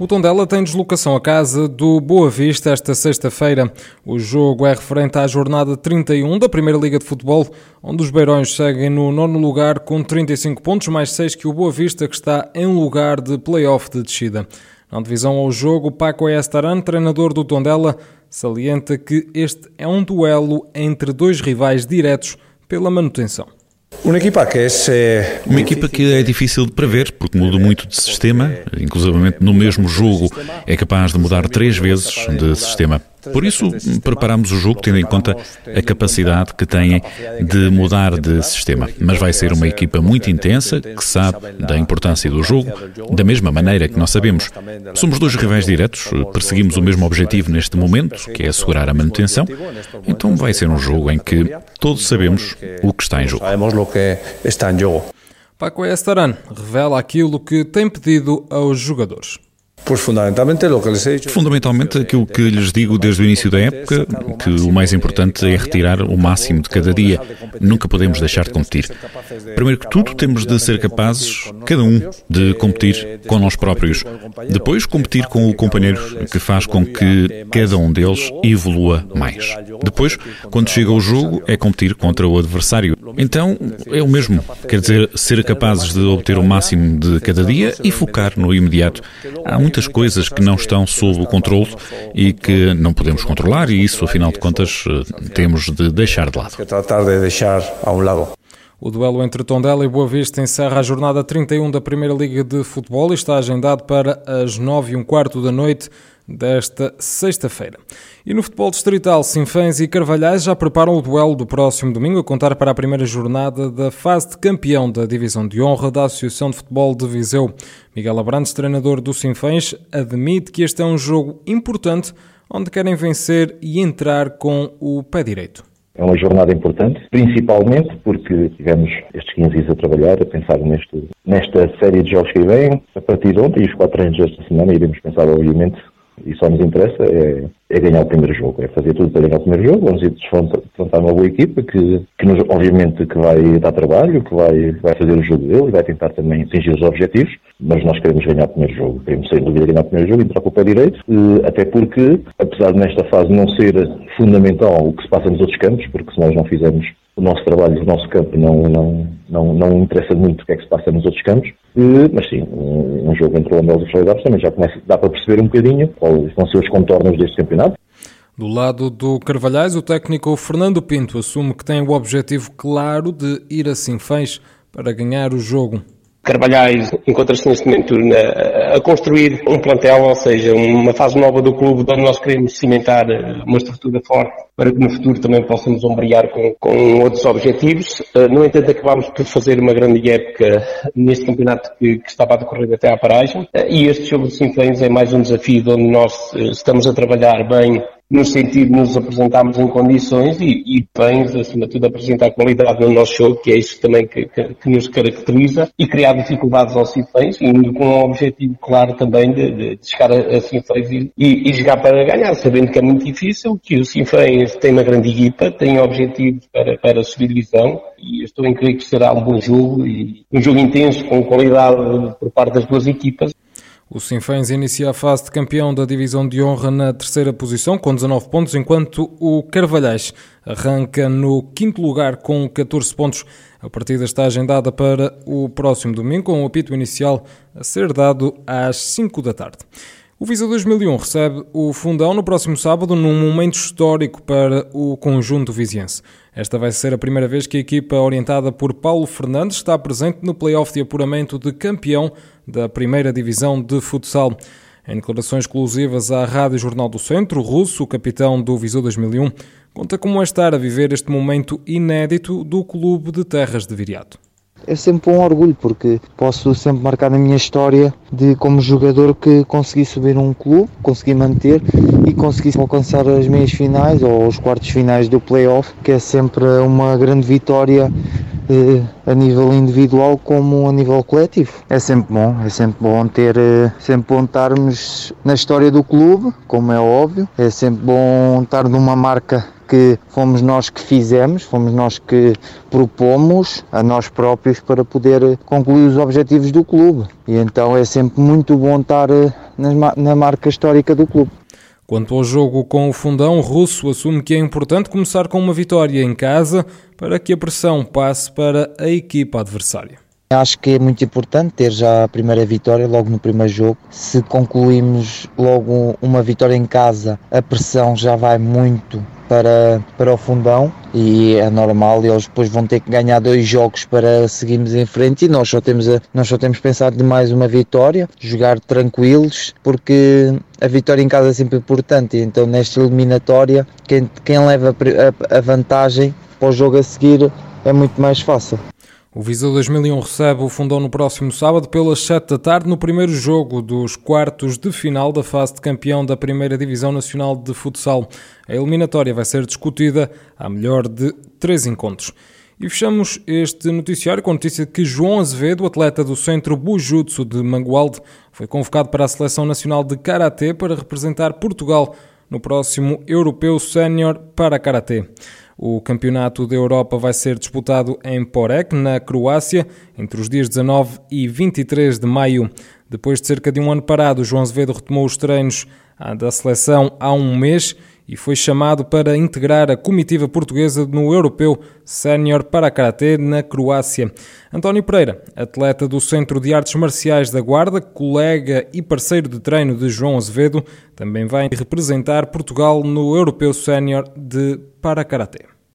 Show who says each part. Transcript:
Speaker 1: O Tondela tem deslocação à casa do Boa Vista esta sexta-feira. O jogo é referente à jornada 31 da Primeira Liga de Futebol, onde os Beirões seguem no nono lugar com 35 pontos, mais 6 que o Boa Vista, que está em lugar de play-off de descida. Na divisão ao jogo, Paco Estaran, treinador do Tondela, salienta que este é um duelo entre dois rivais diretos pela manutenção.
Speaker 2: Uma equipa que é
Speaker 3: que é difícil de prever porque muda muito de sistema, inclusivamente no mesmo jogo é capaz de mudar três vezes de sistema. Por isso, preparamos o jogo tendo em conta a capacidade que têm de mudar de sistema. Mas vai ser uma equipa muito intensa, que sabe da importância do jogo, da mesma maneira que nós sabemos. Somos dois rivais diretos, perseguimos o mesmo objetivo neste momento, que é assegurar a manutenção. Então vai ser um jogo em que todos sabemos o que está em jogo.
Speaker 1: Paco Estaran revela aquilo que tem pedido aos jogadores.
Speaker 2: Pois fundamentalmente é o que lhes he dicho.
Speaker 3: Fundamentalmente aquilo que lhes digo desde o início da época, que o mais importante é retirar o máximo de cada dia. Nunca podemos deixar de competir. Primeiro que tudo, temos de ser capazes, cada um, de competir com nós próprios. Depois, competir com o companheiro, que faz com que cada um deles evolua mais. Depois, quando chega o jogo, é competir contra o adversário. Então, é o mesmo. Quer dizer, ser capazes de obter o máximo de cada dia e focar no imediato. Há muitas coisas que não estão sob o controle e que não podemos controlar, e isso, afinal de contas, eh, temos de deixar de lado.
Speaker 2: Tratar de deixar a um lado.
Speaker 1: O duelo entre Tondela e Boa Vista encerra a jornada 31 da Primeira Liga de Futebol e está agendado para as 9 e um quarto da noite desta sexta-feira. E no futebol distrital, Sinfãs e Carvalhais já preparam o duelo do próximo domingo, a contar para a primeira jornada da fase de campeão da Divisão de Honra da Associação de Futebol de Viseu. Miguel Abrantes, treinador do Sinfãs, admite que este é um jogo importante, onde querem vencer e entrar com o pé direito.
Speaker 4: É uma jornada importante, principalmente porque tivemos estes 15 dias a trabalhar, a pensar neste, nesta série de jogos que vêm. A partir de ontem e os quatro treinos desta semana iremos pensar, obviamente, e só nos interessa é, é, ganhar o primeiro jogo, é fazer tudo para ganhar o primeiro jogo, vamos ir defrontar uma boa equipa que, que nos, obviamente que vai dar trabalho, que vai, vai fazer o jogo dele e vai tentar também atingir os objetivos, mas nós queremos ganhar o primeiro jogo, queremos sem dúvida ganhar o primeiro jogo e entrar com o pé direito, eh, até porque, apesar de nesta fase não ser fundamental o que se passa nos outros campos, porque se nós não fizermos o nosso trabalho, o nosso campo não, não, não, não interessa muito o que é que se passa nos outros campos, mas sim, um, um jogo entre o Lambelos e o Freidados também já começa, dá para perceber um bocadinho quais vão ser os contornos deste campeonato.
Speaker 1: Do lado do Carvalhais, o técnico Fernando Pinto assume que tem o objetivo claro de ir a Sinfãs para ganhar o jogo.
Speaker 5: Carvalhais encontra-se neste momento na, a construir um plantel, ou seja, uma fase nova do clube onde nós queremos cimentar eh, uma estrutura forte para que no futuro também possamos ombrear com, com outros objetivos. Eh, no entanto, acabámos por fazer uma grande época neste campeonato que, que estava a decorrer até à paragem eh, e este jogo de Sinfãs é mais um desafio onde nós estamos a trabalhar bem no sentido de nos apresentarmos em condições e, e bem, acima de tudo, apresentar qualidade no nosso jogo, que é isso também que, que, que nos caracteriza, e criar dificuldades aos Sinfãs, indo com um objetivo claro também de, de chegar a, a e, e, e, jogar para ganhar, sabendo que é muito difícil, que o Sinfãs tem uma grande equipa, tem objetivos para, para subir divisão, e estou em crer que será um bom jogo, e um jogo intenso, com qualidade por parte das duas equipas.
Speaker 1: O Sinfãs inicia a fase de campeão da divisão de honra na terceira posição, com 19 pontos, enquanto o Carvalhais arranca no quinto lugar com 14 pontos. A partida está agendada para o próximo domingo, com o apito inicial a ser dado às 5 da tarde. O Visa 2001 recebe o Fundão no próximo sábado, num momento histórico para o conjunto viziense. Esta vai ser a primeira vez que a equipa orientada por Paulo Fernandes está presente no play-off de apuramento de campeão da primeira divisão de futsal. Em declarações exclusivas à Rádio Jornal do Centro, o capitão do Viseu 2001, conta como é estar a viver este momento inédito do clube de Terras de Viriato.
Speaker 6: É sempre um orgulho porque posso sempre marcar na minha história de como jogador que consegui subir um clube, consegui manter e consegui alcançar as meias finais ou os quartos finais do playoff, que é sempre uma grande vitória a nível individual como a nível coletivo. É sempre bom, é sempre bom ter, eh, sempre bom estarmos na história do clube, como é óbvio, é sempre bom estar numa marca que fomos nós que fizemos, fomos nós que propomos a nós próprios para poder concluir os objetivos do clube. E então é sempre muito bom estar eh, na marca histórica do clube.
Speaker 1: Quanto ao jogo com o fundão, o russo assume que é importante começar com uma vitória em casa para que a pressão passe para a equipa adversária.
Speaker 6: Acho que é muito importante ter já a primeira vitória logo no primeiro jogo. Se concluímos logo uma vitória em casa, a pressão já vai muito para, para o fundão e é normal, eles depois vão ter que ganhar dois jogos para seguirmos em frente e nós só temos, a, nós só temos pensado de mais uma vitória, jogar tranquilos, porque a vitória em casa é sempre importante, então nesta eliminatória quem, quem leva a, a vantagem para o jogo a seguir é muito mais fácil.
Speaker 1: O Viseu 2001 recebe o Fundão no próximo sábado pelas 7 da tarde no primeiro jogo dos quartos de final da fase de campeão da Primeira Divisão Nacional de Futsal. A eliminatória vai ser discutida a melhor de três encontros. E fechamos este noticiário com a notícia de que João Azevedo, atleta do Centro Bujutsu de Mangualde, foi convocado para a Seleção Nacional de Karatê para representar Portugal no próximo Europeu Sénior para Karatê. O Campeonato da Europa vai ser disputado em Porek, na Croácia, entre os dias 19 e 23 de maio. Depois de cerca de um ano parado, João Azevedo retomou os treinos da seleção há um mês e foi chamado para integrar a comitiva portuguesa no Europeu Sénior para Karatê na Croácia. António Pereira, atleta do Centro de Artes Marciais da Guarda, colega e parceiro de treino de João Azevedo, também vai representar Portugal no Europeu Sénior de para Karatê.